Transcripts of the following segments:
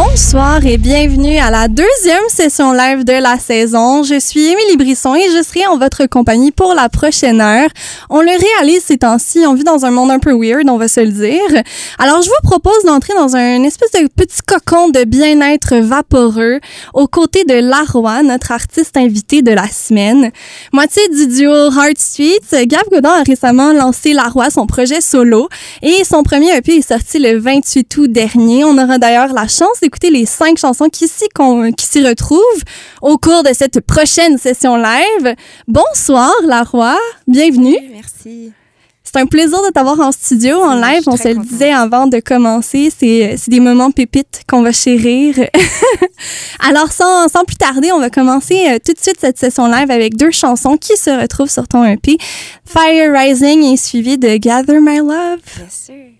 Bonsoir et bienvenue à la deuxième session live de la saison. Je suis Émilie Brisson et je serai en votre compagnie pour la prochaine heure. On le réalise ces temps-ci, on vit dans un monde un peu weird, on va se le dire. Alors, je vous propose d'entrer dans un espèce de petit cocon de bien-être vaporeux aux côtés de Laroy, notre artiste invité de la semaine. Moitié du duo Heart Street, Gav Godin a récemment lancé Laroy, son projet solo, et son premier EP est sorti le 28 août dernier. On aura d'ailleurs la chance d'écouter les cinq chansons qui s'y, qui s'y retrouvent au cours de cette prochaine session live. Bonsoir, Laroy. Bienvenue. Merci. C'est un plaisir de t'avoir en studio, en live. On se le disait avant de commencer. C'est, c'est des moments pépites qu'on va chérir. Alors, sans, sans plus tarder, on va commencer euh, tout de suite cette session live avec deux chansons qui se retrouvent sur ton EP. Fire Rising est suivi de Gather My Love. Bien sûr.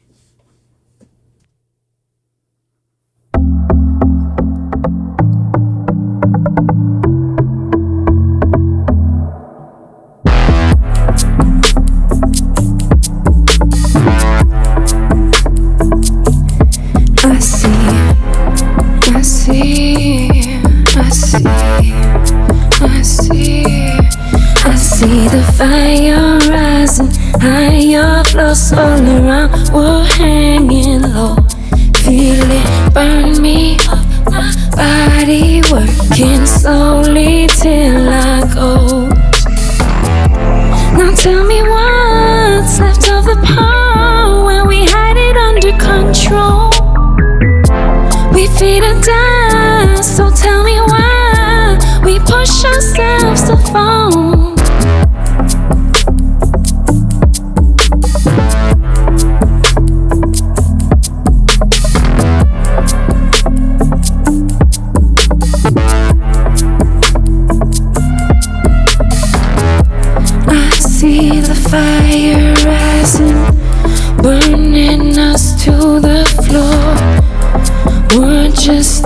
All around. We're hanging low, feel it burn me up. Body working slowly till I go. Now tell me what's left of the power when we had it under control. We feed a dance, so tell me why we push ourselves to fall.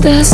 estás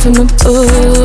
from above,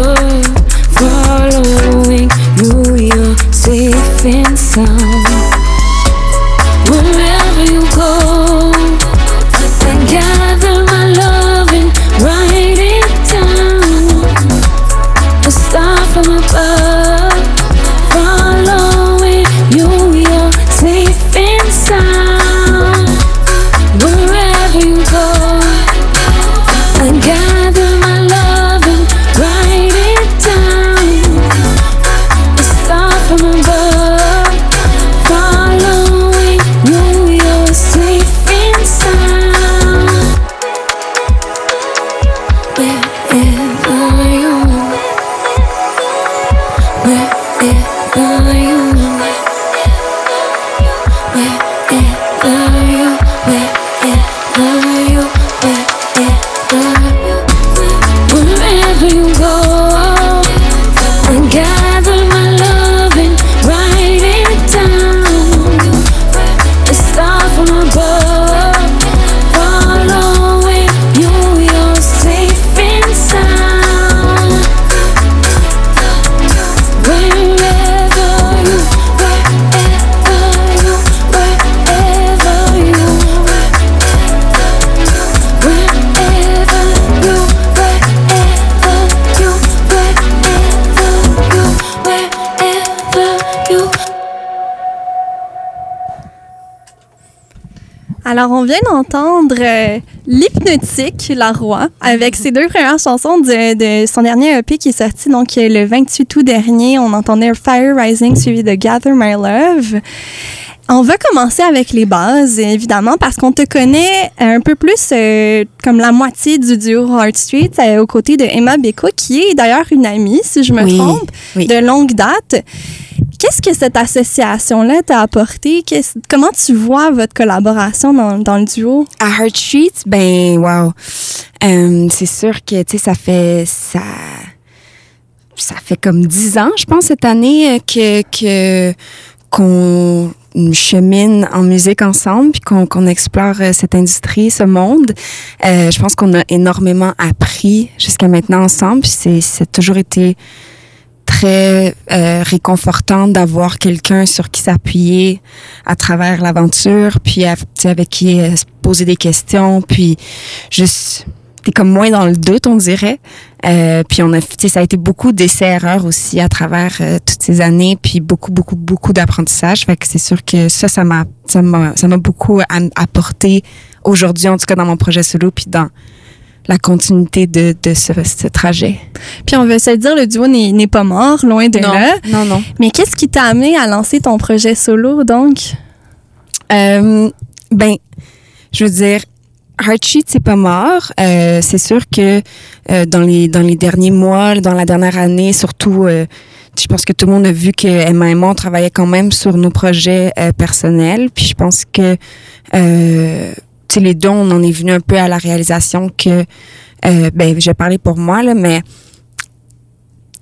d'entendre euh, l'hypnotique La Roi avec ses deux premières chansons de, de son dernier EP qui est sorti donc euh, le 28 août dernier. On entendait Fire Rising suivi de Gather My Love. On va commencer avec les bases, évidemment, parce qu'on te connaît un peu plus euh, comme la moitié du duo Heart Street euh, aux côtés de Emma Beko, qui est d'ailleurs une amie, si je me Oui, trompe, oui. de longue date. Qu'est-ce que cette association-là t'a apporté? Comment tu vois votre collaboration dans, le duo? À Heart Street, ben, wow. Euh, c'est sûr que, tu sais, ça fait, ça, ça fait comme dix ans, je pense, cette année, euh, que, qu'on chemine en musique ensemble, puis qu'on, explore euh, cette industrie, ce monde. Je pense qu'on a énormément appris jusqu'à maintenant ensemble, puis c'est toujours été très euh, réconfortant d'avoir quelqu'un sur qui s'appuyer à travers l'aventure, puis avec qui euh, se poser des questions, puis juste t'es comme moins dans le doute, on dirait. Euh, puis on a, ça a été beaucoup d'essais-erreurs aussi à travers toutes ces années, puis beaucoup, beaucoup, beaucoup d'apprentissage. Fait que c'est sûr que ça, ça m'a, ça m'a, ça m'a beaucoup apporté aujourd'hui, en tout cas dans mon projet solo, puis dans la continuité de, de ce, ce trajet. Puis on veut se dire, le duo n'est n'est pas mort, loin de là. non, non. Mais qu'est-ce qui t'a amené à lancer ton projet solo, donc? Euh, ben, je veux dire, Heartsheet, c'est pas mort. Euh, c'est sûr que euh, dans les dans les derniers mois, dans la dernière année, surtout, euh, je pense que tout le monde a vu que Emma et moi on travaillait quand même sur nos projets euh, personnels. Puis je pense que euh, tu les deux, on en est venu un peu à la réalisation que, euh, ben, j'ai parlé pour moi là, mais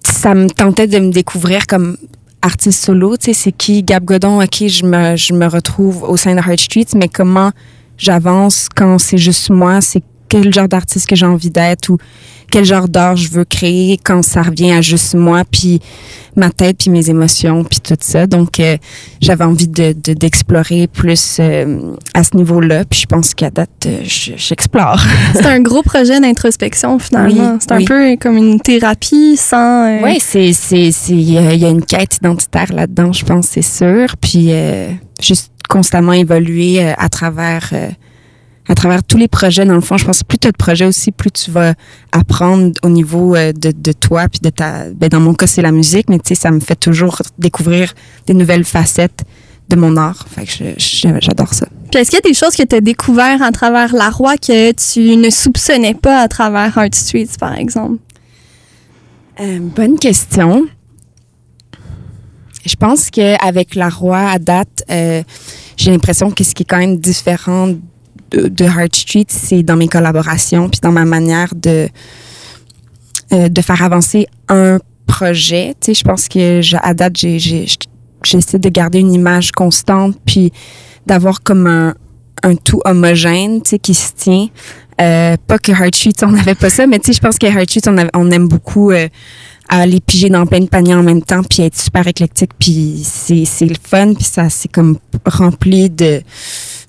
ça me tentait de me découvrir comme artiste solo, tu sais, c'est qui Gab Godon, ok, je me, je me retrouve au sein de Heart Street, mais comment j'avance quand c'est juste moi, quel genre d'artiste que j'ai envie d'être ou quel genre d'art je veux créer quand ça revient à juste moi, puis ma tête, puis mes émotions, puis tout ça. Donc, euh, j'avais envie de, de- d'explorer plus euh, à ce niveau-là, puis je pense qu'à date, euh, je- j'explore. C'est un gros projet d'introspection, finalement. Oui, c'est un oui. peu comme une thérapie sans... Oui, c'est c'est c'est il y, a une quête identitaire là-dedans, je pense, c'est sûr. Puis juste constamment évoluer à travers à travers tous les projets. Dans le fond, je pense que plus tu as de projets aussi, plus tu vas apprendre au niveau euh, de, de toi puis de ta. Ben dans mon cas, c'est la musique, mais tu sais, ça me fait toujours découvrir des nouvelles facettes de mon art. Fait que j'adore ça. Puis est-ce qu'il y a des choses que tu as découvert à travers La Roi que tu ne soupçonnais pas à travers Art Streets, par exemple? Euh, bonne question. Je pense qu'avec la roi à date, euh, j'ai l'impression que ce qui est quand même différent de, Heart Street, c'est dans mes collaborations, puis dans ma manière de, euh, de faire avancer un projet. Tu sais, je pense que à date, j'essaie de garder une image constante, puis d'avoir comme un, un tout homogène, tu sais, qui se tient. Euh, pas que Heart Street, on n'avait pas ça, mais tu sais, je pense que Heart Street, on, aime beaucoup euh, aller piger dans plein de paniers en même temps, puis être super éclectique, puis c'est, c'est le fun, puis ça, c'est comme rempli de,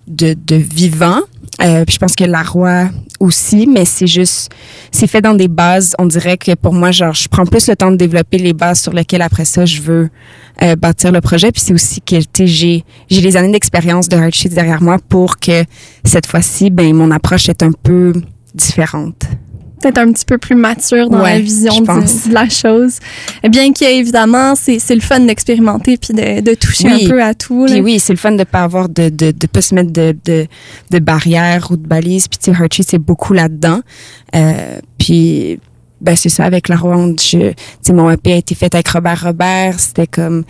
de, de vivant. Euh, puis je pense que la roi aussi, mais c'est juste, c'est fait dans des bases. On dirait que pour moi, genre, je prends plus le temps de développer les bases sur lesquelles après ça, je veux euh, bâtir le projet. Puis c'est aussi que, j'ai, j'ai les années d'expérience de Heartsheet derrière moi pour que cette fois-ci, ben, mon approche est un peu différente. Peut-être un petit peu plus mature dans Ouais, la vision de, la chose. Bien qu'évidemment, c'est c'est le fun d'expérimenter puis de, de toucher Oui. un peu à tout. Puis oui, c'est le fun de pas avoir de, de, de pas se mettre de, de, de barrières ou de balises. Puis tu sais, Heartsheet, c'est beaucoup là-dedans. Euh, puis ben c'est ça, avec la ronde, je, tu sais, mon EP a été fait avec Robert Robert. C'était comme,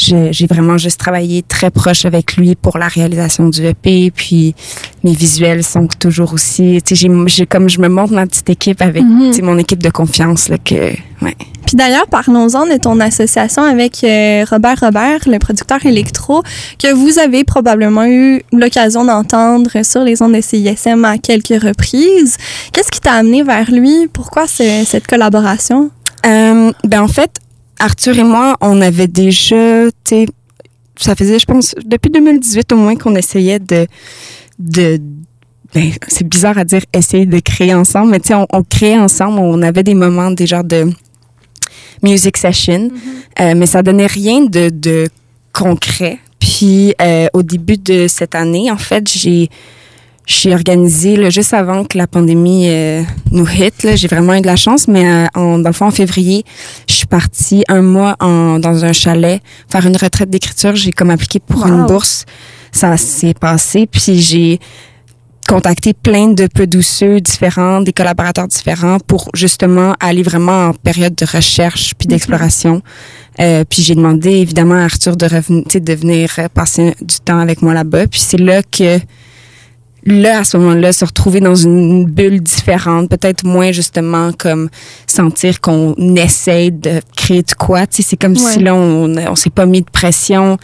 j'ai vraiment juste travaillé très proche avec lui pour la réalisation du EP. Puis mes visuels sont toujours aussi, tu sais, j'ai- comme, je me montre ma petite équipe avec, sais, mon équipe de confiance, là, que, ouais. Puis d'ailleurs, parlons-en de ton association avec euh, Robert Robert, le producteur électro, que vous avez probablement eu l'occasion d'entendre sur les ondes de CISM à quelques reprises. Qu'est-ce qui t'a amené vers lui? Pourquoi ce- cette collaboration? Euh, ben en fait, Arthur et moi, on avait déjà, tu sais, ça faisait, je pense, depuis 2018 au moins qu'on essayait de, de, ben, c'est bizarre à dire essayer de créer ensemble, mais tu sais, on, on créait ensemble, on avait des moments des genres de music session, euh, mais ça donnait rien de, de concret. Puis euh, au début de cette année, en fait, j'ai j'ai organisé, là, juste avant que la pandémie euh, nous hit, j'ai vraiment eu de la chance, mais euh, en, dans le fond, en février, je suis partie un mois en, dans un chalet faire une retraite d'écriture. J'ai comme appliqué pour Wow. une bourse. Ça s'est passé, puis j'ai contacté plein de producers différents, des collaborateurs différents pour justement aller vraiment en période de recherche puis d'exploration. Euh, puis j'ai demandé évidemment à Arthur de, reven- tu sais, de venir passer du temps avec moi là-bas. Puis c'est là que là, à ce moment-là, se retrouver dans une bulle différente, peut-être moins justement comme sentir qu'on essaye de créer de quoi. Tu sais, c'est comme Ouais. si là, on, on s'est pas mis de pression.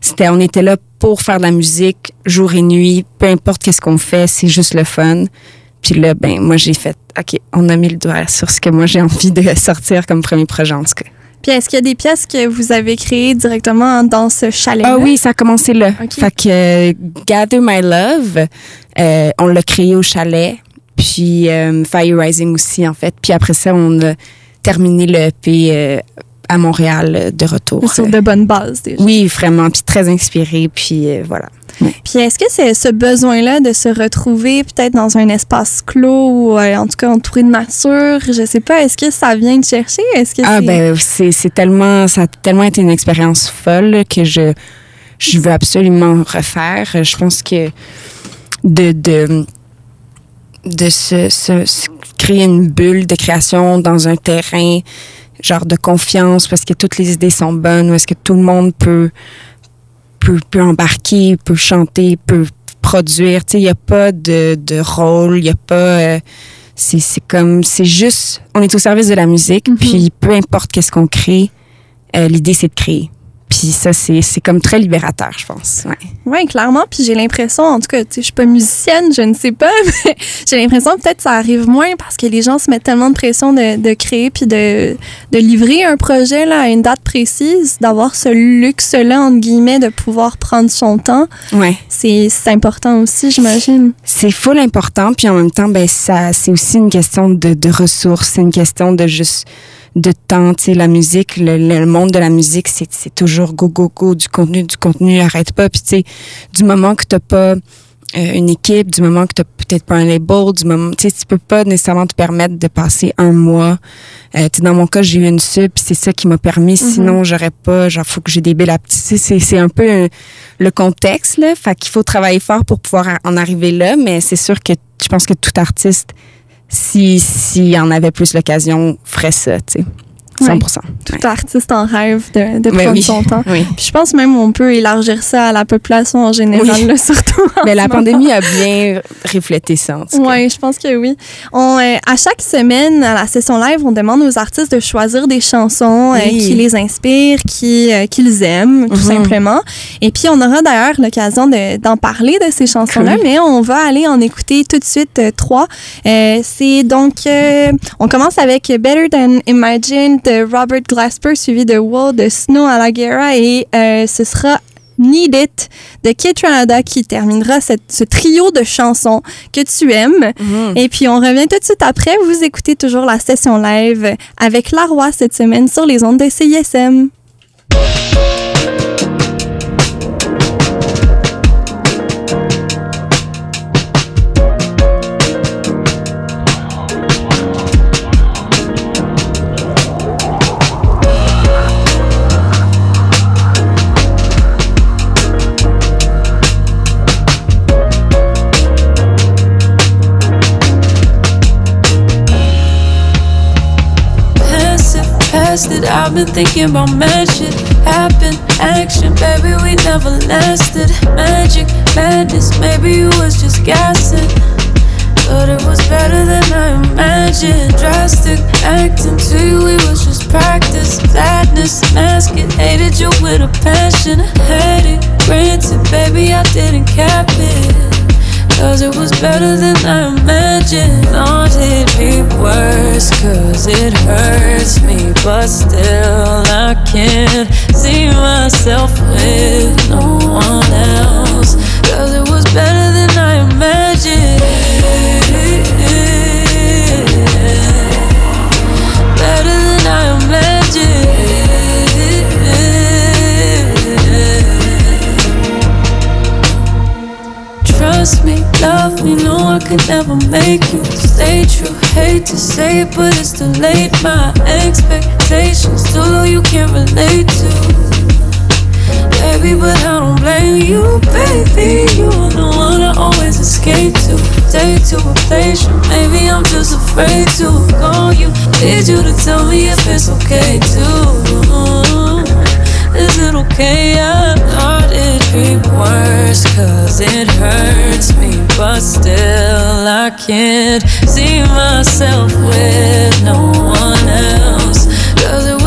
C'était, on était là pour faire de la musique jour et nuit, peu importe qu'est-ce qu'on fait, c'est juste le fun. Puis là, ben, moi, j'ai fait, OK, on a mis le doigt sur ce que moi, j'ai envie de sortir comme premier projet, en tout cas. Puis est-ce qu'il y a des pièces que vous avez créées directement dans ce chalet Ah oui, ça a commencé là. Fait que euh, Gather My Love, euh, on l'a créé au chalet. Puis euh, Fire Rising aussi, en fait. Puis après ça, on a terminé le EP euh, à Montréal de retour. Sur de bonnes bases déjà. Oui, vraiment. Puis très inspiré. Puis euh, Puis est-ce que c'est ce besoin-là de se retrouver peut-être dans un espace clos ou euh, en tout cas entouré de nature, je sais pas, est-ce que ça vient de chercher? Est-ce que Ah ben c'est c'est tellement ça a tellement été une expérience folle que je je veux absolument refaire. Je pense que de de de se, se- se créer une bulle de création dans un terrain genre de confiance parce que toutes les idées sont bonnes où est-ce que tout le monde peut peut, peut embarquer, peut chanter, peut produire. Tu sais, il n'y a pas de, de rôle, il n'y a pas. euh, c'est c'est comme. C'est juste. On est au service de la musique, Mhm. puis peu importe qu'est-ce qu'on crée, euh, l'idée, c'est de créer. Puis ça, c'est comme très libérateur, je pense. Ouais. Oui, clairement. Puis j'ai l'impression, en tout cas, tu sais, je suis pas musicienne, je ne sais pas, mais j'ai l'impression que peut-être ça arrive moins parce que les gens se mettent tellement de pression de, de créer puis de, de livrer un projet là, à une date précise, d'avoir ce luxe-là, entre guillemets, de pouvoir prendre son temps. ouais. C'est c'est important aussi, j'imagine. c'est full important puis en même temps ben ça c'est aussi une question de, de ressources c'est une question de juste de temps tu sais la musique le, le monde de la musique c'est c'est toujours go go go du contenu du contenu arrête pas. Puis tu sais du moment que t'as pas euh, une équipe du moment que t'as peut-être pas un label du moment tu sais tu peux pas nécessairement te permettre de passer un mois euh, tu sais, dans mon cas j'ai eu une sub puis c'est ça qui m'a permis. Sinon j'aurais pas genre faut que j'ai des billes à petit Tu sais, c'est c'est un peu euh, le contexte là. Fait qu'il faut travailler fort pour pouvoir en arriver là mais c'est sûr que je pense que tout artiste si s'il en avait plus l'occasion ferait ça tu sais 100 Tout artiste en rêve de, de Ben prendre oui. son temps. Oui. Puis je pense même qu'on peut élargir ça à la population en général, Oui. là, surtout. Mais ce la pandémie a bien reflété ça, en tout cas. Oui, je pense que oui. On, euh, à chaque semaine, à la session live, on demande aux artistes de choisir des chansons euh, qui les inspirent, qui, euh, qu'ils aiment, tout Mhm. simplement. Et puis, on aura d'ailleurs l'occasion de- d'en parler de ces chansons-là, mais on va aller en écouter tout de suite euh, trois. C'est donc, on commence avec Better Than Imagine de Robert Glasper, suivi de Wool de Snow à la Guerra, et euh, ce sera Need It de Canada qui terminera cette- ce trio de chansons que tu aimes. Mhm. Et puis on revient tout de suite après. Vous écoutez toujours la session live avec La Roi cette semaine sur les ondes de CISM. Past it. I've been thinking about mad shit. Happen, action, baby, we never lasted. Magic, madness, maybe you was just gassing. But it was better than I imagined. Drastic acting to you, it was just practice. Sadness, mask it, hated you with a passion. Had it, granted, baby, I didn't cap it. Cause it was better than I imagined. Thought it'd be worse, cause it hurts me. But still, I can't see myself with no one else. Cause it was better than I imagined. Better than I imagined. Trust me, love me, no, I could never make you stay true. Hate to say it, but it's too late. My expectations too low, you can't relate to. Baby, but I don't blame you, baby. You are the one I always escape to. Day to replace you. Maybe I'm just afraid to call you. Need you to tell me if it's okay too. Is it okay? I thought it'd be worse, cause it hurts me. But still, I can't see myself with no one else. Cause it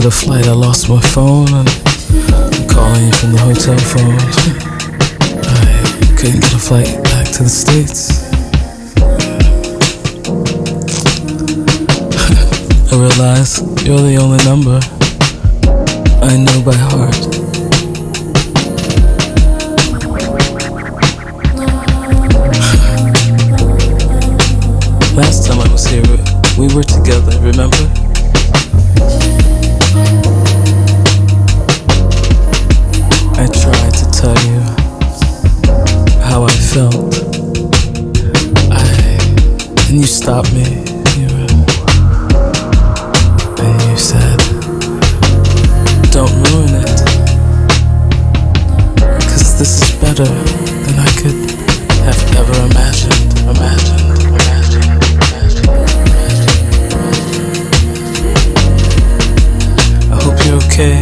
get a flight, I lost my phone and I'm calling from the hotel phone. I couldn't get a flight back to the States. I realize you're the only number I know by heart. Last time I was here, we were together, remember? Tell you how I felt. I and you stopped me. You and you said, "Don't ruin it, cause this is better than I could have ever imagined. Imagined. Okay.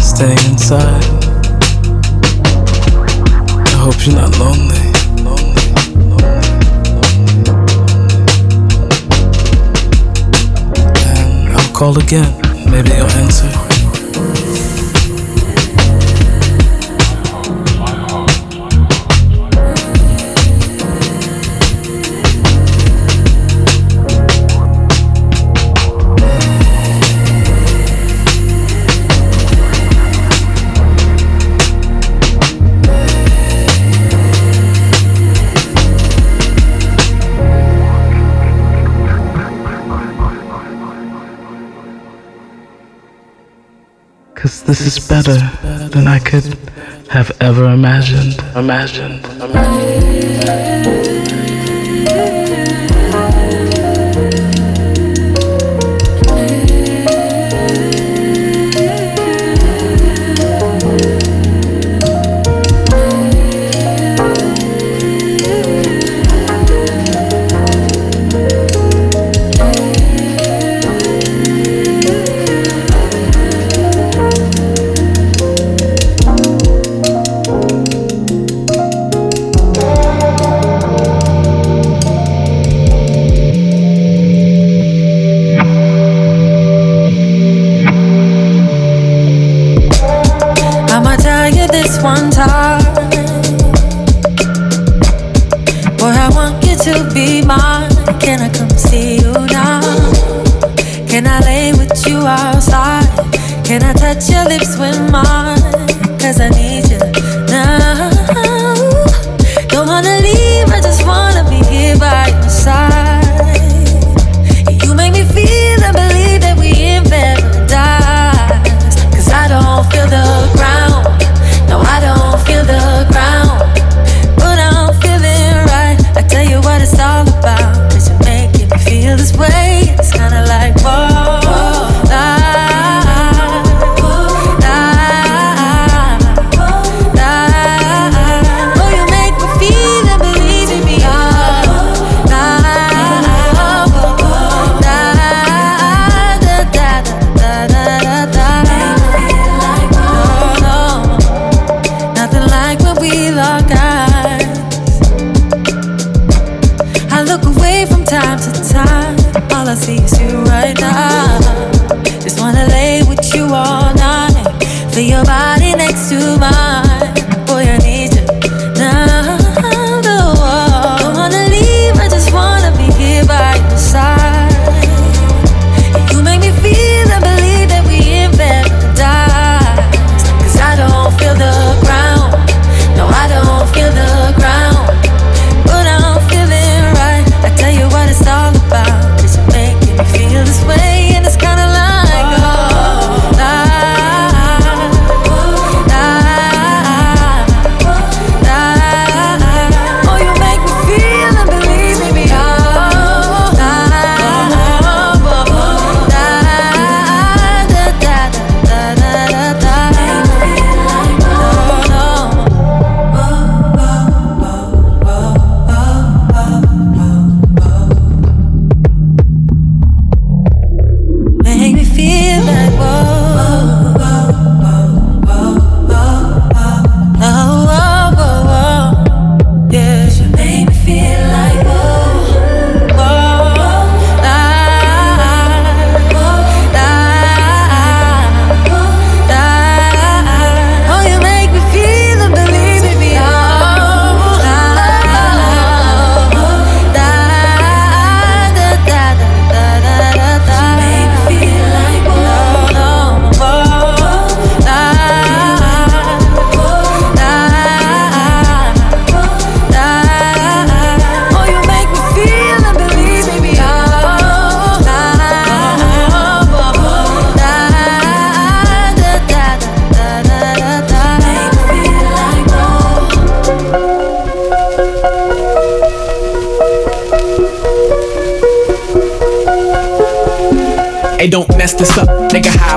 Staying inside. Hope you're not. Lonely. And I'll call again. Maybe you'll answer. This is better than I could have ever imagined. Imagined. imagined.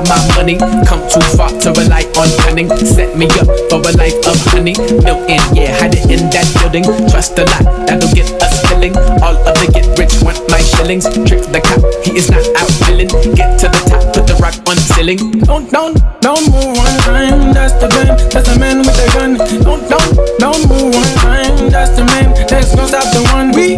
have my money. Come too far to rely on cunning. Set me up for a life of honey. Built in, yeah, hide it in that building. Trust a lot, that'll get us filling. All of the get rich want my shillings. Trick the cop, he is not out filling. Get to the top, put the rock on the ceiling. Don't, don't, don't move one time. That's the man, that's the man with the gun. Don't, don't, don't move one time. That's the man, that's no stop the one. We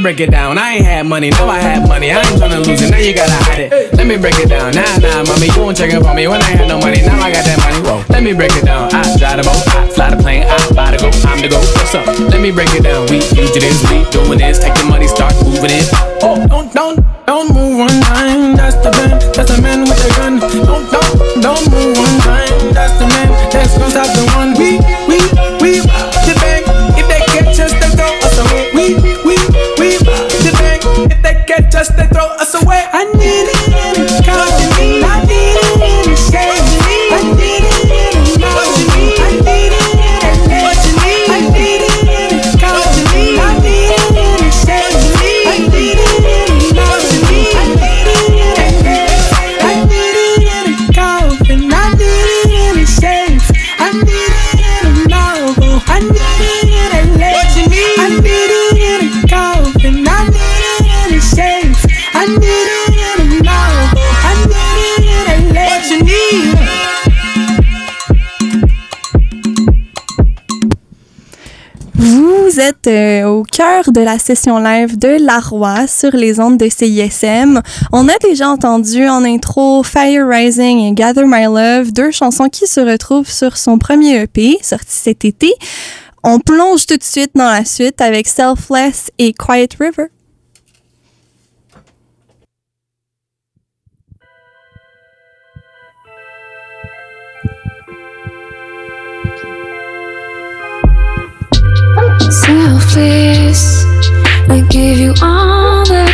break it down. I ain't had money, now I have money. I ain't tryna lose it, now you gotta hide it. Let me break it down. Nah, nah, mommy, you won't check up on me when I had no money. Now I got that money. Whoa, let me break it down. I drive the boat, I fly the plane, I buy the go. I'm the go. What's up? Let me break it down. We fugitives, we doing this. Take the money, start moving it. Oh, don't, don't, don't move one time. That's the man, that's the man with the gun. Don't they throw euh, au cœur de la session live de La Roi sur les ondes de CISM. On a déjà entendu en intro Fire Rising et Gather My Love, deux chansons qui se retrouvent sur son premier EP sorti cet été. On plonge tout de suite dans la suite avec Selfless et Quiet River. Selfless, I give you all that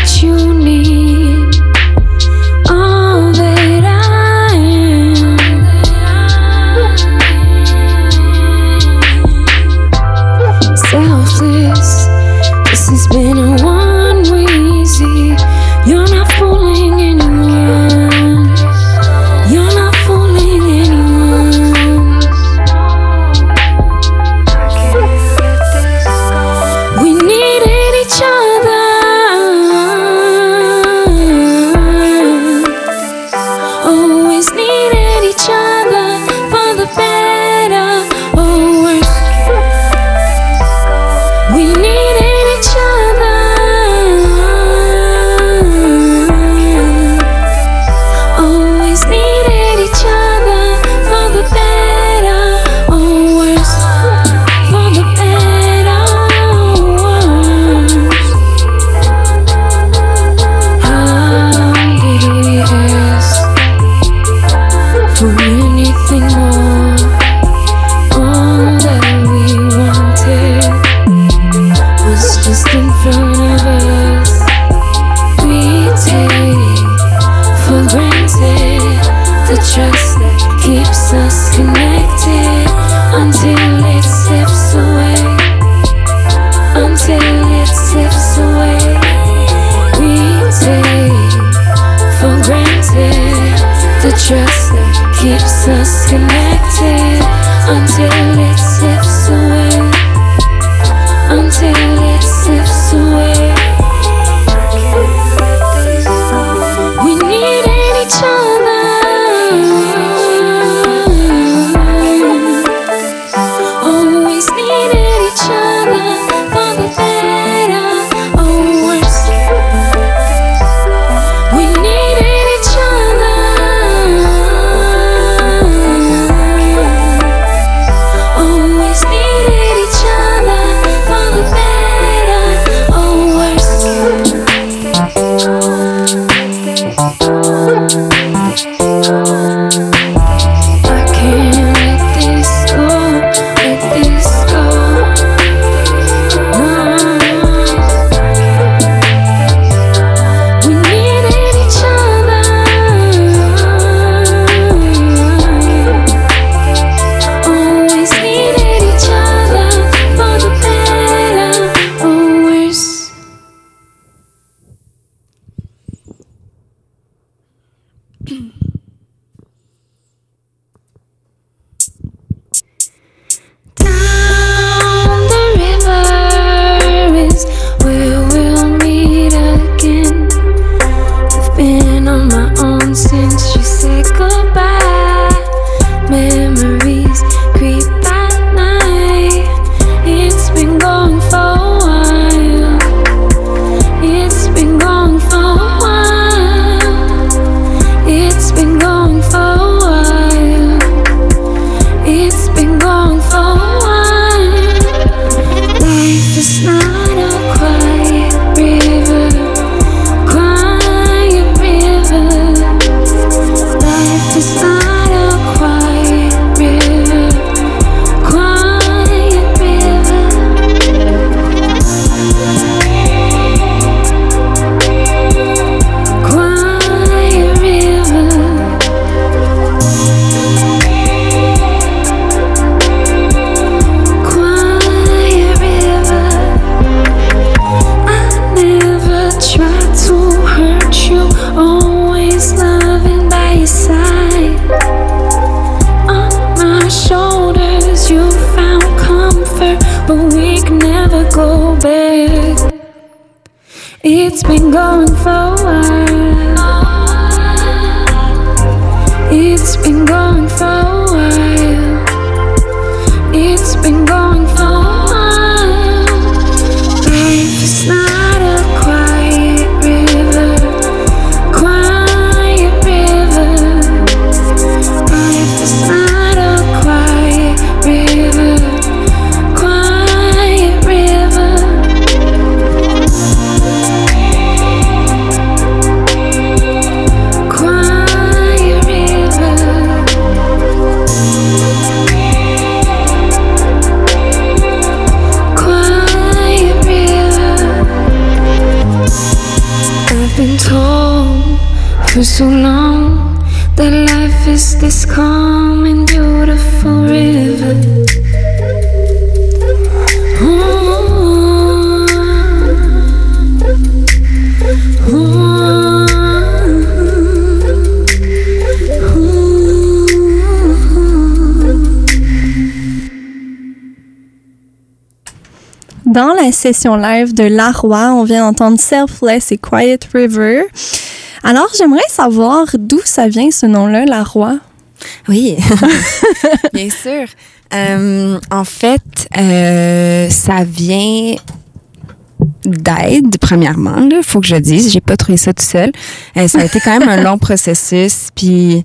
Dans la session live de La Roi, on vient d'entendre Selfless et Quiet River. Alors, j'aimerais savoir d'où ça vient ce nom-là, La Roi? Oui, bien sûr. Euh, en fait, euh, ça vient d'aide, premièrement. Il faut que je dise. J'ai pas trouvé ça tout seul. Euh, ça a été quand même un long processus. Puis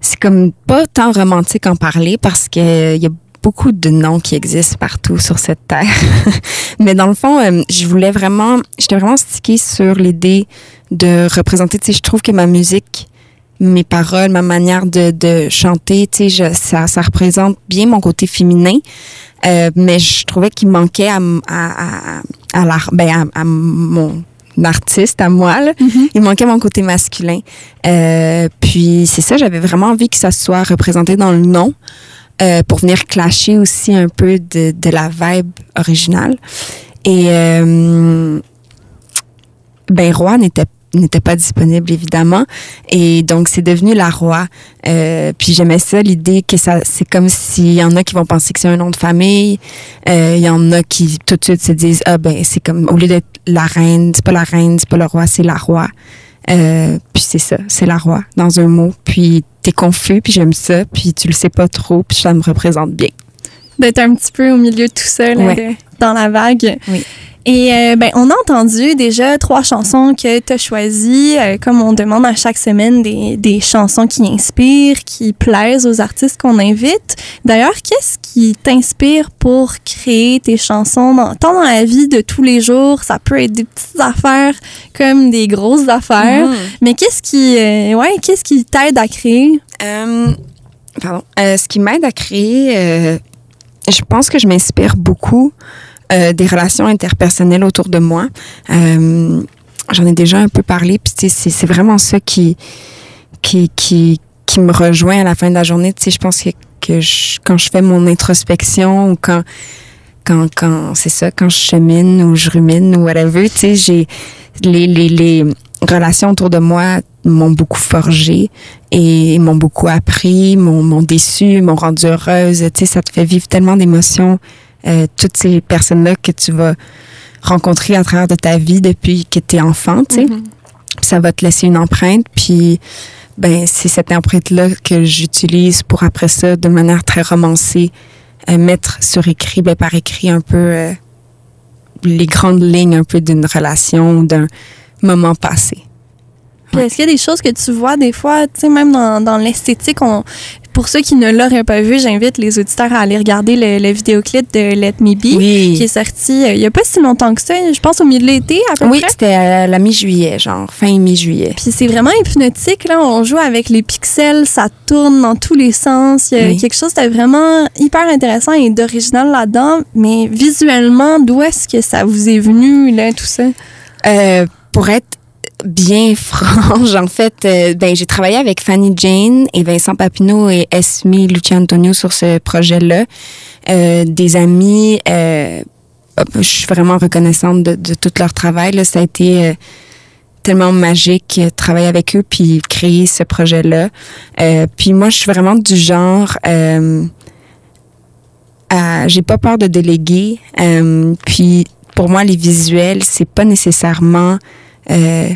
c'est comme pas tant romantique en parler parce que il y a beaucoup de noms qui existent partout sur cette terre. Mais dans le fond, euh, je voulais vraiment, j'étais vraiment stickée sur l'idée de représenter. Tu sais, je trouve que ma musique, mes paroles, ma manière de, de chanter, tu sais, ça, ça représente bien mon côté féminin. Euh, mais je trouvais qu'il manquait à, m- à, à, à, la- ben, à, à mon artiste, à moi, là. il manquait mon côté masculin. Euh, puis c'est ça, j'avais vraiment envie que ça soit représenté dans le nom. Euh, pour venir clasher aussi un peu de, de la vibe originale. Et euh, ben Roi n'était n'était pas disponible évidemment. Et donc c'est devenu la roi. Euh, puis j'aimais ça l'idée que ça c'est comme s'il y en a qui vont penser que c'est un nom de famille. Il y en a qui tout de suite se disent ah ben c'est comme au lieu d'être la reine c'est pas la reine c'est pas le roi c'est la roi. Puis c'est ça c'est la roi dans un mot. Puis t'es confus puis j'aime ça puis tu le sais pas trop puis ça me représente bien D'être un petit peu au milieu de tout ça, là, Ouais. dans la vague. Oui. Et euh, ben, on a entendu déjà trois chansons que tu as choisies, euh, comme on demande à chaque semaine des, des chansons qui inspirent, qui plaisent aux artistes qu'on invite. D'ailleurs, qu'est-ce qui t'inspire pour créer tes chansons, dans, tant dans la vie de tous les jours, ça peut être des petites affaires comme des grosses affaires, mais qu'est-ce qui, euh, ouais, qu'est-ce qui t'aide à créer? Pardon. Ce qui m'aide à créer, je pense que je m'inspire beaucoup euh, des relations interpersonnelles autour de moi. Euh, J'en ai déjà un peu parlé, puis c'est vraiment ça qui, qui, qui, qui me rejoint à la fin de la journée. Tu sais, je pense que, que je- quand je fais mon introspection ou quand quand, quand c'est ça, quand je chemine ou je rumine ou whatever, tu sais, j'ai les, les, les relations autour de moi m'ont beaucoup forgé et m'ont beaucoup appris, m'ont déçu, m'ont rendu heureuse. Tu sais, ça te fait vivre tellement d'émotions. Euh, toutes ces personnes-là que tu vas rencontrer à travers de ta vie depuis que tu es enfant, tu sais. Puis Ça va te laisser une empreinte, puis ben c'est cette empreinte-là que j'utilise pour après ça, de manière très romancée, euh, mettre sur écrit, ben, par écrit un peu euh, les grandes lignes un peu d'une relation ou d'un moment passé. Est-ce qu'il y a des choses que tu vois des fois, tu sais, même dans, dans l'esthétique, on, pour ceux qui ne l'auraient pas vu, j'invite les auditeurs à aller regarder le, le vidéoclip de Let Me Be, Oui. qui est sorti euh, il n'y a pas si longtemps que ça, je pense au milieu de l'été à peu Oui, près. c'était à la mi-juillet, genre fin mi-juillet. Puis c'est vraiment hypnotique, là. On joue avec les pixels, ça tourne dans tous les sens. Il y a Oui. quelque chose de vraiment hyper intéressant et d'original là-dedans. Mais visuellement, d'où est-ce que ça vous est venu, là, tout ça? Euh, pour être bien franche, en fait, euh, ben, j'ai travaillé avec Fanny Jane et Vincent Papineau et Esme Lucia Antonio sur ce projet-là. Euh, des amis, euh, je suis vraiment reconnaissante de, de tout leur travail. Là. Ça a été euh, tellement magique euh, travailler avec eux puis créer ce projet-là. Puis moi, je suis vraiment du genre... J'ai pas peur de déléguer. puis pour moi, les visuels, c'est pas nécessairement. Euh,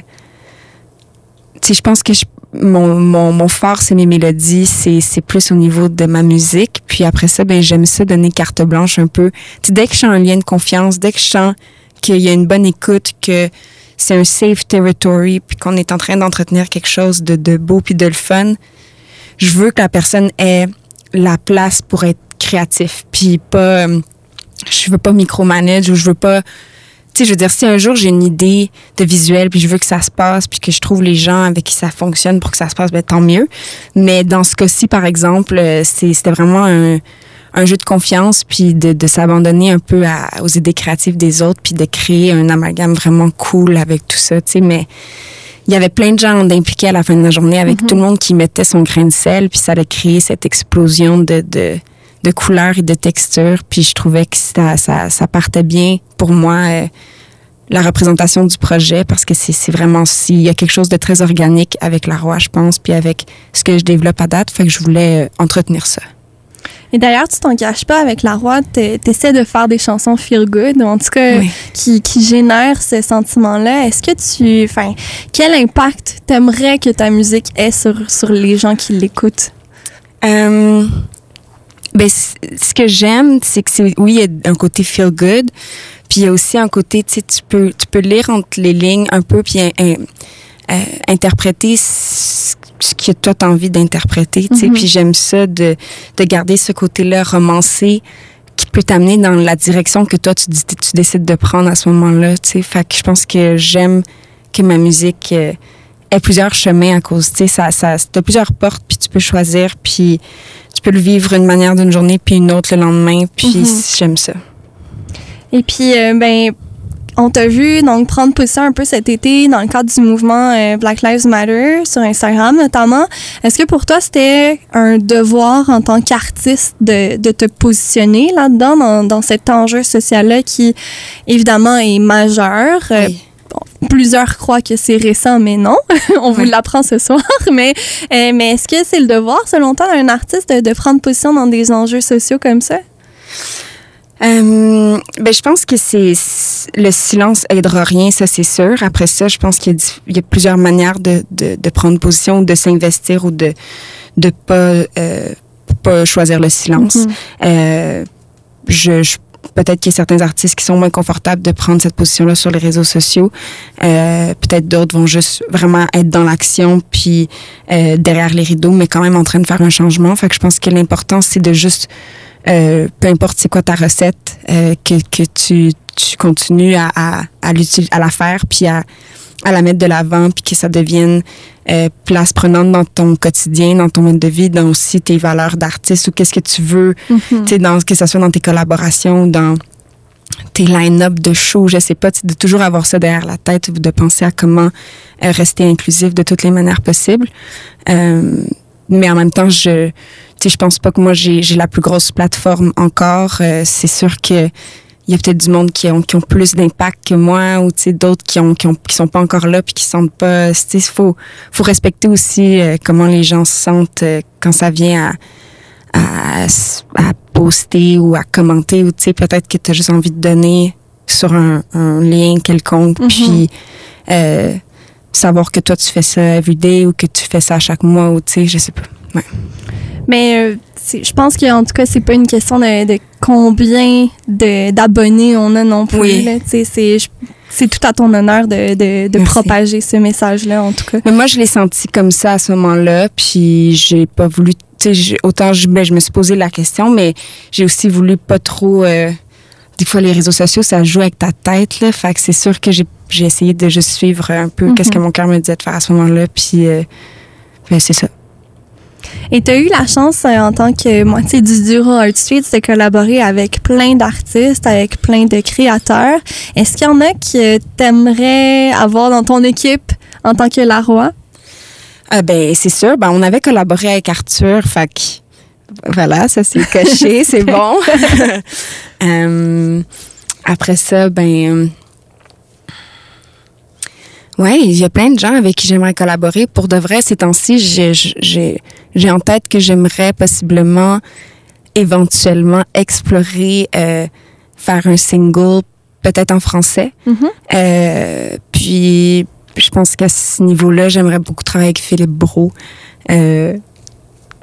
sais, je pense que mon, mon, mon fort, c'est mes mélodies, c'est, plus au niveau de ma musique. Puis après ça, ben, j'aime ça donner carte blanche un peu. Dès que je sens un lien de confiance, dès que je sens qu'il y a une bonne écoute, que c'est un safe territory, puis qu'on est en train d'entretenir quelque chose de, de beau puis de le fun, je veux que la personne ait la place pour être créatif, puis pas, je veux pas micromanage ou je veux pas, tu sais, je veux dire, si un jour j'ai une idée de visuel, puis je veux que ça se passe, puis que je trouve les gens avec qui ça fonctionne pour que ça se passe, ben tant mieux. Mais dans ce cas-ci, par exemple, euh, c'était vraiment un, un jeu de confiance, puis de, de s'abandonner un peu à- aux idées créatives des autres, puis de créer un amalgame vraiment cool avec tout ça, tu sais, mais il y avait plein de gens impliqués à la fin de la journée avec tout le monde qui mettait son grain de sel, puis ça a créé cette explosion de, de, de couleurs et de textures. Puis je trouvais que ça, ça, ça partait bien pour moi, euh, la représentation du projet, parce que c'est vraiment, s'il y a quelque chose de très organique avec la roi, je pense, puis avec ce que je développe à date, fait que je voulais euh, entretenir ça. Et d'ailleurs, tu t'en caches pas avec la roi, tu essaies de faire des chansons feel good, ou en tout cas Oui. qui, qui génèrent ce sentiment-là. Est-ce que tu. Enfin, quel impact t'aimerais que ta musique ait sur, sur les gens qui l'écoutent? Euh, ben, ce que j'aime, c'est que c'est, oui, il y a un côté feel good, puis il y a aussi un côté, tu sais, tu peux, tu peux lire entre les lignes un peu, puis euh, euh, interpréter ce que toi t'as envie d'interpréter, tu sais, Mhm. puis j'aime ça de, de garder ce côté-là romancé qui peut t'amener dans la direction que toi tu, tu décides de prendre à ce moment-là, tu sais. Fait que je pense que j'aime que ma musique euh, ait plusieurs chemins à cause, tu sais, ça, ça, t'as plusieurs portes, puis tu peux choisir, puis tu peux le vivre une manière d'une journée, puis une autre le lendemain, puis Mhm. j'aime ça. Et puis, euh, ben, on t'a vu donc prendre position un peu cet été dans le cadre du mouvement euh, Black Lives Matter sur Instagram notamment. Est-ce que pour toi c'était un devoir en tant qu'artiste de, de te positionner là-dedans dans, dans cet enjeu social-là qui évidemment est majeur? Euh, Oui. Plusieurs croient que c'est récent, mais non. on vous Oui. l'apprend ce soir. Mais, euh, mais est-ce que c'est le devoir, selon toi, d'un artiste de, de prendre position dans des enjeux sociaux comme ça? Euh, ben, je pense que c'est le silence aidera rien, ça c'est sûr. Après ça, je pense qu'il y a, y plusieurs manières de, de, de prendre position, de s'investir ou de de pas euh, pas choisir le silence. Mhm. Euh, je, je- peut-être qu'il y a certains artistes qui sont moins confortables de prendre cette position-là sur les réseaux sociaux. Euh, peut-être d'autres vont juste vraiment être dans l'action puis euh, derrière les rideaux, mais quand même en train de faire un changement. Fait que je pense que l'important c'est de juste euh, peu importe c'est quoi ta recette, euh, que, que tu, tu continues à, à, à, à la faire, puis à, à la mettre de l'avant, puis que ça devienne euh, place prenante dans ton quotidien, dans ton mode de vie, dans aussi tes valeurs d'artiste ou qu'est-ce que tu veux, Mhm. tu sais, dans que ce soit dans tes collaborations, dans tes line-up de shows, je sais pas, de toujours avoir ça derrière la tête, ou de penser à comment euh, rester inclusif de toutes les manières possibles. Euh, mais en même temps, je, tu sais, je pense pas que moi j'ai j'ai la plus grosse plateforme encore. Euh, c'est sûr que il y a peut-être du monde qui ont, qui ont plus d'impact que moi ou tu sais d'autres qui ont, qui ont qui sont pas encore là puis qui sentent pas. Tu sais, faut faut respecter aussi euh, comment les gens se sentent euh, quand ça vient à, à à poster ou à commenter ou tu sais peut-être que tu as juste envie de donner sur un, un lien quelconque Mhm. puis euh, savoir que toi tu fais ça everyday ou que tu fais ça à chaque mois ou tu sais je sais pas. Mais euh, je pense qu'en tout cas, c'est pas une question de, de combien de- d'abonnés on a non plus. Oui. C'est tout à ton honneur de, de, propager ce message-là, en tout cas. Mais moi, je l'ai senti comme ça à ce moment-là, puis j'ai pas voulu. Autant je, ben, je me suis posé la question, mais j'ai aussi voulu pas trop. euh, des fois, les réseaux sociaux, ça joue avec ta tête, là. Fait que c'est sûr que j'ai j'ai essayé de juste suivre un peu Mhm. qu'est-ce que mon cœur me disait de faire à ce moment-là, puis euh, ben, c'est ça. Et tu as eu la chance, euh, en tant que moitié du duo Art Street, de collaborer avec plein d'artistes, avec plein de créateurs. Est-ce qu'il y en a que t'aimerais avoir dans ton équipe en tant que la roi? Ah ben c'est sûr. Ben on avait collaboré avec Arthur, fait voilà, ça c'est coché, c'est bon. Euh, après ça, ben ouais, il y a plein de gens avec qui j'aimerais collaborer. Pour de vrai, ces temps-ci, j'ai en tête que j'aimerais possiblement, éventuellement explorer, euh, faire un single peut-être en français. Mhm. Euh, puis, je pense qu'à ce niveau-là, j'aimerais beaucoup travailler avec Philippe Bro. Euh,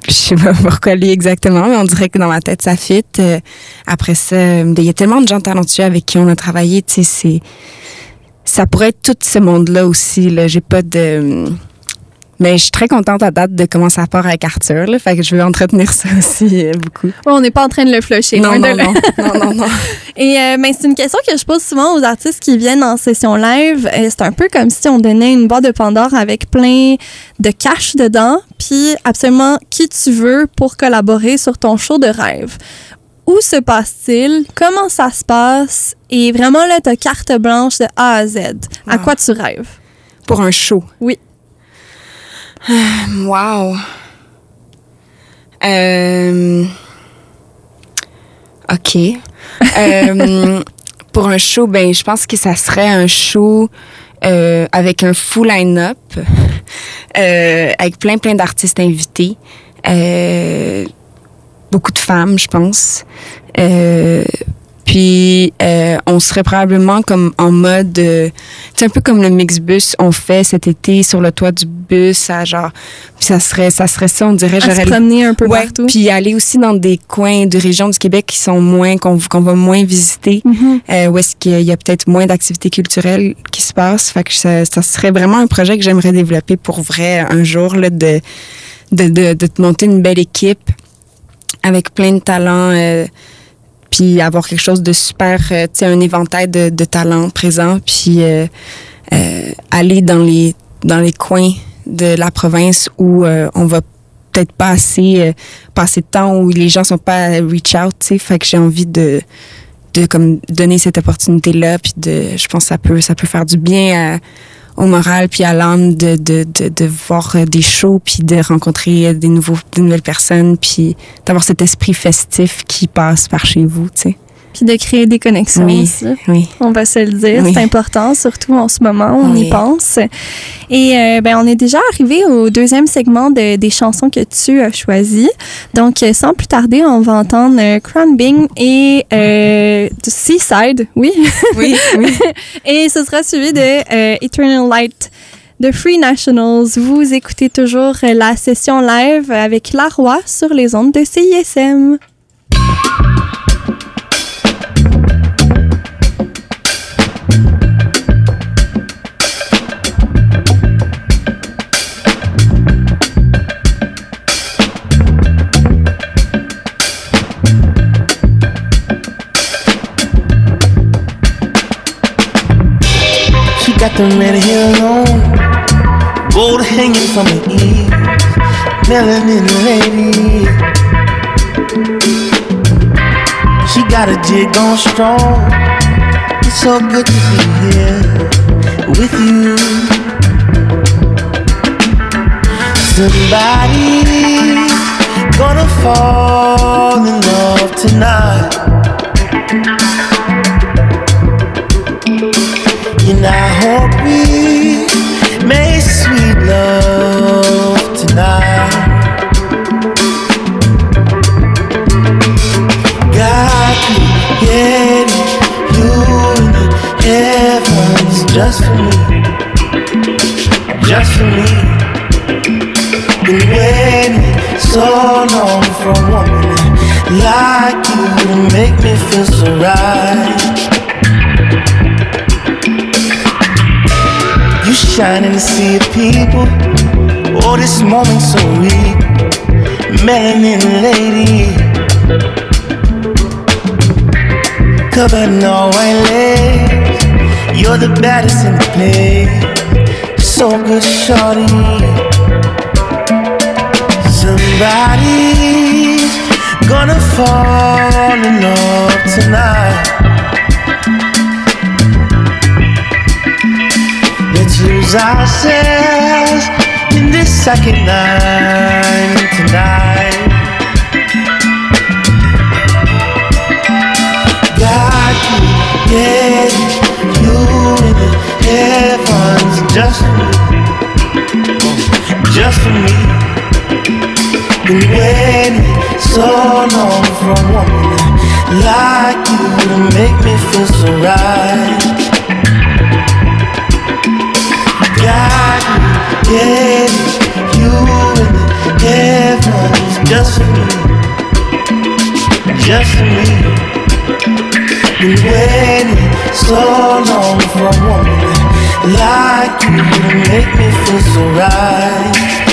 je sais pas pourquoi lui exactement, mais on dirait que dans ma tête, ça fit. Euh, après ça, euh, il y a tellement de gens talentueux avec qui on a travaillé, tu sais, c'est... Ça pourrait être tout ce monde-là aussi, là. J'ai pas de... Mais je suis très contente à date de comment ça part avec Arthur, là. Fait que je veux entretenir ça aussi euh, beaucoup. Ouais, on n'est pas en train de le flusher. non, de non, non, non, non. Et euh, ben, c'est une question que je pose souvent aux artistes qui viennent en session live. Euh, c'est un peu comme si on donnait une boîte de Pandore avec plein de cash dedans, puis absolument qui tu veux pour collaborer sur ton show de rêve. Où se passe-t-il? Comment ça se passe? Et vraiment, là, t'as carte blanche de A à Z. À Wow. quoi tu rêves? Pour un show. Oui. Wow. Euh, OK. Euh, pour un show, ben, je pense que ça serait un show euh, avec un full line-up, avec plein, plein d'artistes invités. Beaucoup de femmes, je pense. Puis, euh, on serait probablement comme en mode... euh, c'est un peu comme le Mixbus on fait cet été sur le toit du bus, à genre... Puis ça serait, ça serait ça, on dirait. À se promener un peu Ouais, partout. puis aller aussi dans des coins de régions du Québec qui sont moins, qu'on qu'on va moins visiter, Mhm. euh, où est-ce qu'il y a peut-être moins d'activités culturelles qui se passent. Fait que ça, ça serait vraiment un projet que j'aimerais développer pour vrai un jour, là, de, de, de, de te monter une belle équipe avec plein de talents, euh, puis avoir quelque chose de super, euh, tu sais, un éventail de, talents présents, puis euh, euh, aller dans les, dans les coins de la province où euh, on va peut-être pas assez, euh, pas assez de temps, où les gens sont pas à reach out, tu sais. Fait que j'ai envie de, de comme donner cette opportunité-là, puis de, je pense que ça peut, ça peut faire du bien à- au moral puis à l'âme de, de, de, voir euh, des shows puis de rencontrer euh, des nouveaux des nouvelles personnes puis d'avoir cet esprit festif qui passe par chez vous tu sais Puis de créer des connexions oui aussi. oui On va se le dire, Oui. c'est important, surtout en ce moment, on y pense. Et euh, ben, on est déjà arrivé au deuxième segment de- des chansons que tu as choisies. Donc, euh, sans plus tarder, on va entendre euh, Crown Bing et euh, du Seaside, oui. oui oui et ce sera suivi de Eternal Light de Free Nationals. Vous écoutez toujours la session live avec La Roi sur les ondes de CISM. Got the red hair gold hanging from her ears, melanin lady. She got a jig on strong. It's so good to be here with you. Somebody gonna fall in love tonight. And I hope we make sweet love Covered in white lace. You're the baddest in the place. So good, shorty. Somebody's gonna fall in love tonight. Let's lose ourselves in this second night tonight. God created you in the heavens just for me, just for me. Been waiting so long for a woman like you to make me feel so right. Got me, yeah, you in the heavens just for me, just for me. Been waiting so long for a woman like you to make me feel so right.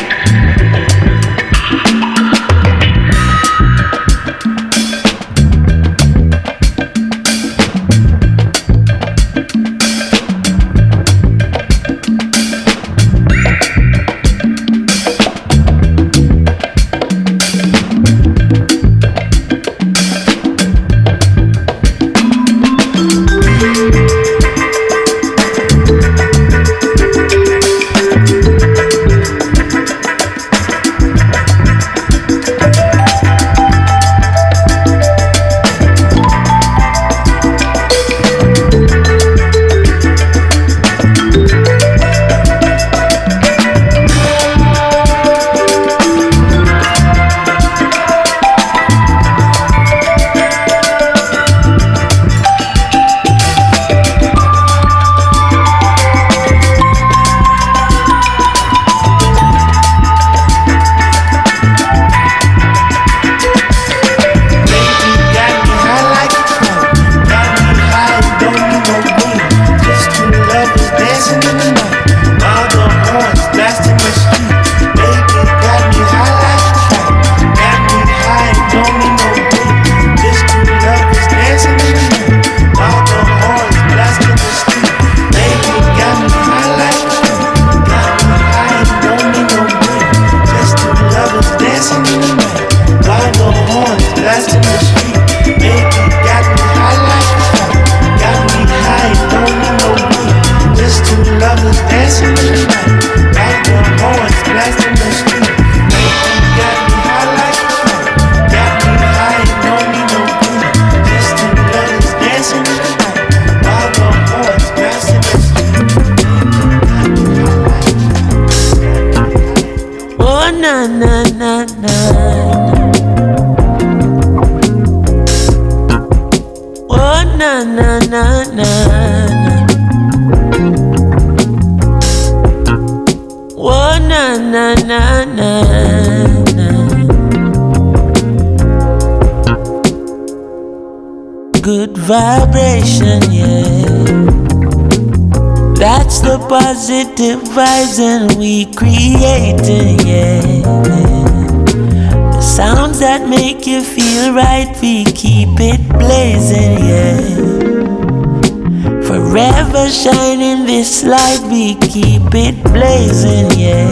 na na na na. Oh na na na na. good vibration, yeah. That's the positive vibes that we creating, yeah. Sounds that make you feel right, we keep it blazing, yeah. Forever shining this light, we keep it blazing, yeah.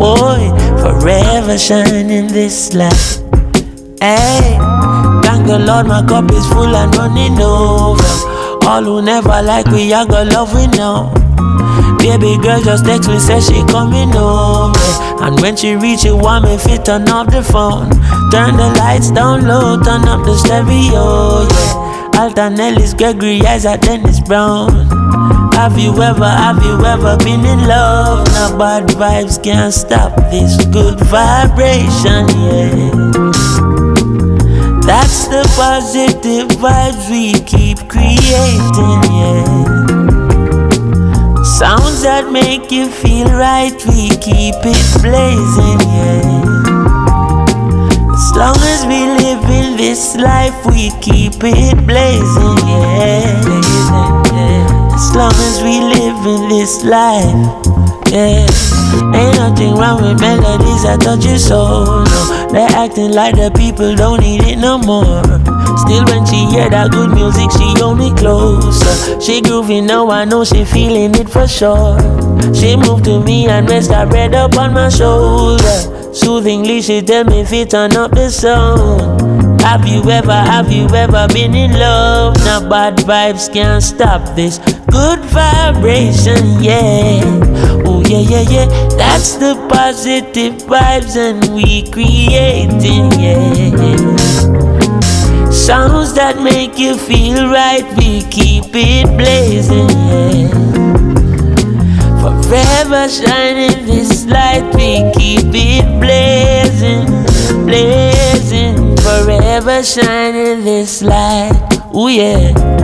Boy, forever shining this light. Hey, thank the Lord, my cup is full and running over. All who never like we, I got love we know. Baby girl just text me, say she coming over. And when she reach it, want me fit turn off the phone. Turn the lights down low, turn up the stereo, yeah. Alton Ellis, Gregory Isaac, Dennis Brown. Have you ever, have you ever been in love? Now bad vibes can't stop this good vibration, yeah. That's the positive vibes we keep creating, yeah. Sounds that make you feel right, we keep it blazing, yeah. As long as we live in this life, we keep it blazing, yeah. As long as we live in this life, yeah. Ain't nothing wrong with melodies that touch your soul, no. They're acting like the people don't need it no more. Still, when she hear that good music, she hold me closer. She groovy now, I know she feeling it for sure. She moved to me and rest her head up on my shoulder. Soothingly, she tell me if turn up the sound. Have you ever, have you ever been in love? Now bad vibes can't stop this good vibration, yeah yeah, yeah, yeah. That's the positive vibes and we creating, yeah. Sounds that make you feel right, we keep it blazing, yeah. Forever shining this light, we keep it blazing, blazing. Forever shining this light, oh yeah.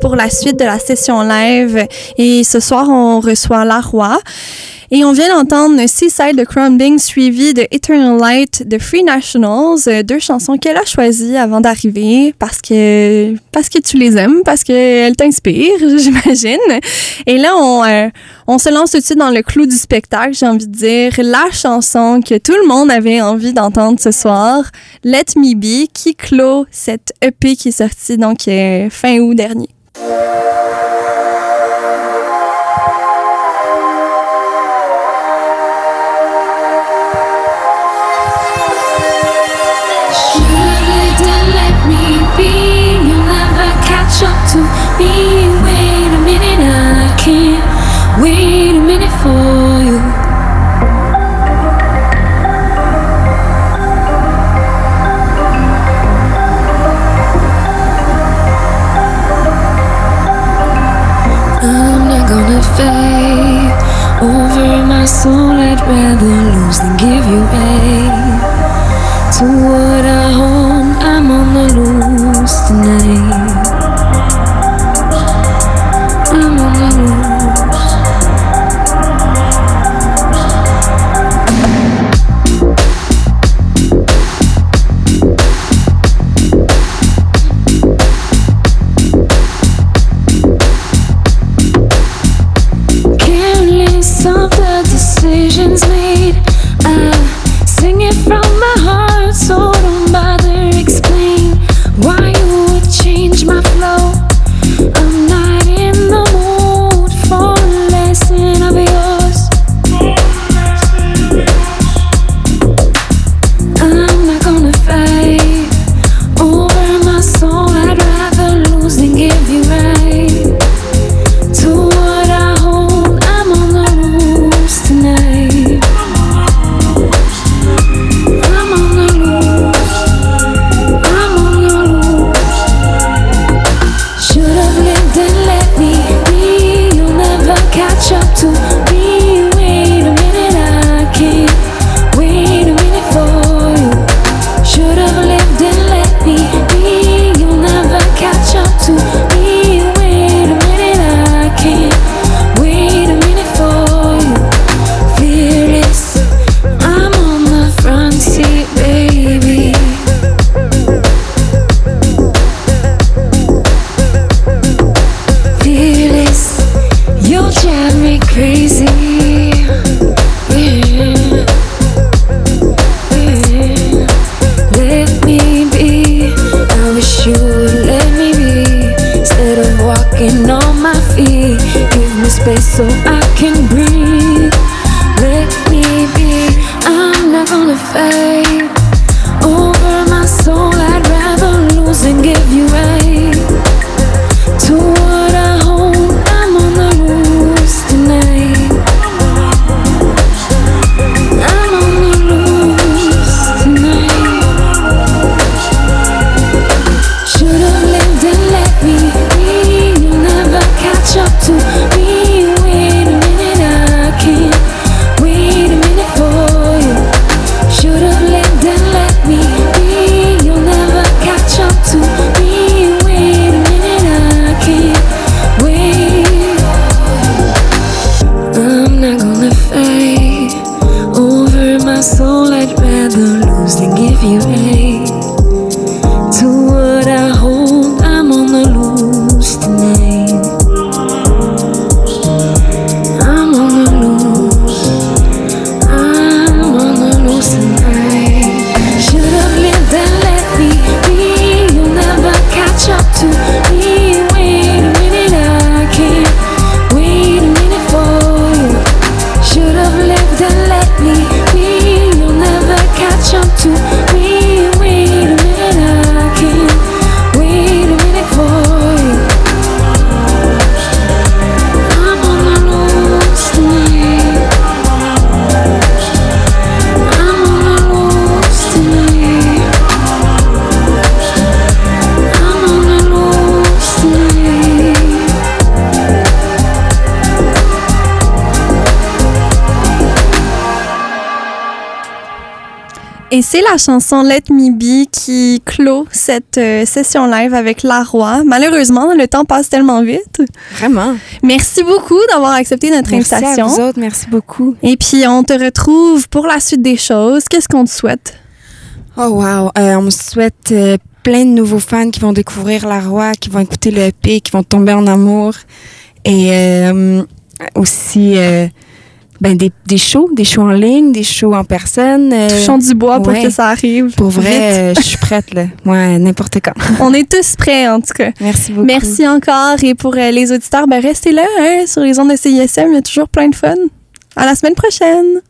pour la suite de la session live. Et ce soir, on reçoit La Roy. Et on vient d'entendre Seaside de Crumbling suivi de Eternal Light de Free Nationals, euh, deux chansons qu'elle a choisies avant d'arriver parce que, parce que tu les aimes, parce qu'elles t'inspirent, j'imagine. Et là, on, euh, on se lance tout de suite dans le clou du spectacle, j'ai envie de dire, la chanson que tout le monde avait envie d'entendre ce soir, Let Me Be, qui clôt cette EP qui est sortie donc euh, fin août dernier. buffet over my soul. I'd rather lose than give you a to what I hold. soul I'd rather lose than give you air. La chanson Let Me Be qui clôt cette euh, session live avec La Roi. Malheureusement, le temps passe tellement vite. Vraiment. Merci beaucoup d'avoir accepté notre Merci à invitation. vous autres. Merci beaucoup. Et puis, on te retrouve pour la suite des choses. Qu'est-ce qu'on te souhaite? Oh wow. Euh, on me souhaite euh, plein de nouveaux fans qui vont découvrir La Roi, qui vont écouter le EP, qui vont tomber en amour. Et euh, aussi ben, des, des shows, des shows en ligne, des shows en personne. euh, Touchons du bois pour que ça arrive. Pour vrai, euh, je suis prête, là. Ouais, n'importe quand. On est tous prêts, en tout cas. Merci beaucoup. Merci encore. Et pour euh, les auditeurs, ben, restez là hein, sur les ondes de CISM. Il y a toujours plein de fun. À la semaine prochaine.